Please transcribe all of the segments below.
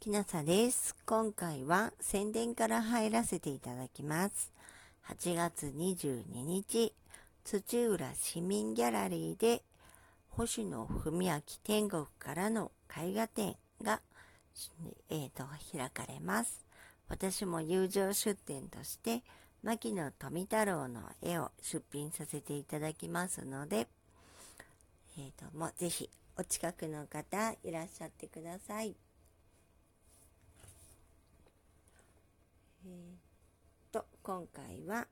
きなさです。今回は宣伝から入らせていただきます。8月22日、土浦市民ギャラリーで星野文明天国からの絵画展が、えーと、開かれます。私も友情出展として牧野富太郎の絵を出品させていただきますので、えーと、もぜひお近くの方いらっしゃってください。えー、と、今回は、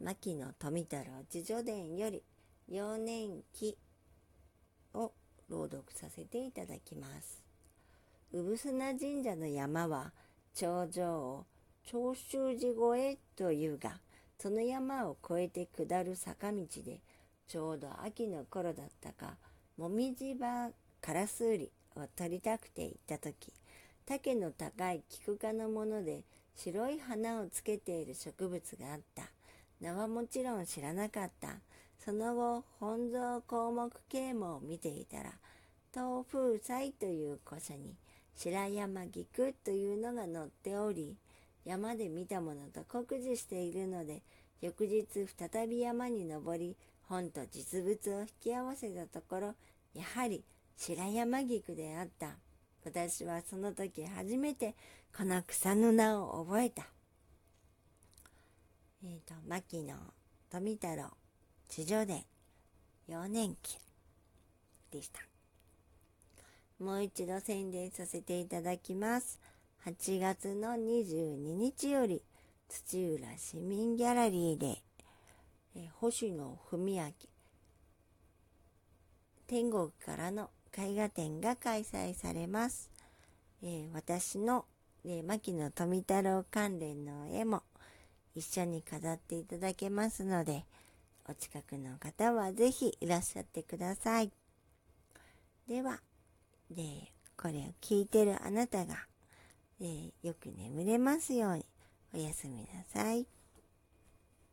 牧野富太郎自叙伝より、幼年期を朗読させていただきます。産砂神社の山は、頂上を長州寺越えというが、その山を越えて下る坂道で、ちょうど秋の頃だったか、もみじ場カラスウリを取りたくて行った時、竹の高い菊科のもので白い花をつけている植物があった。名はもちろん知らなかった。その後、本草項目啓蒙を見ていたら、東風祭という古書に白山菊というのが載っており、山で見たものと酷似しているので、翌日再び山に登り、本と実物を引き合わせたところ、やはり白山菊であった。私はその時初めてこの草の名を覚えた。えっ、ー、と、牧野富太郎、地上伝、幼年期でした。もう一度宣伝させていただきます。8月の22日より土浦市民ギャラリーで、え星野文明天国からの絵画展が開催されます。えー、私の、えー、牧野富太郎関連の絵も一緒に飾っていただけますので、お近くの方はぜひいらっしゃってください。では、で、これを聞いてるあなたが、えー、よく眠れますようにおやすみなさい。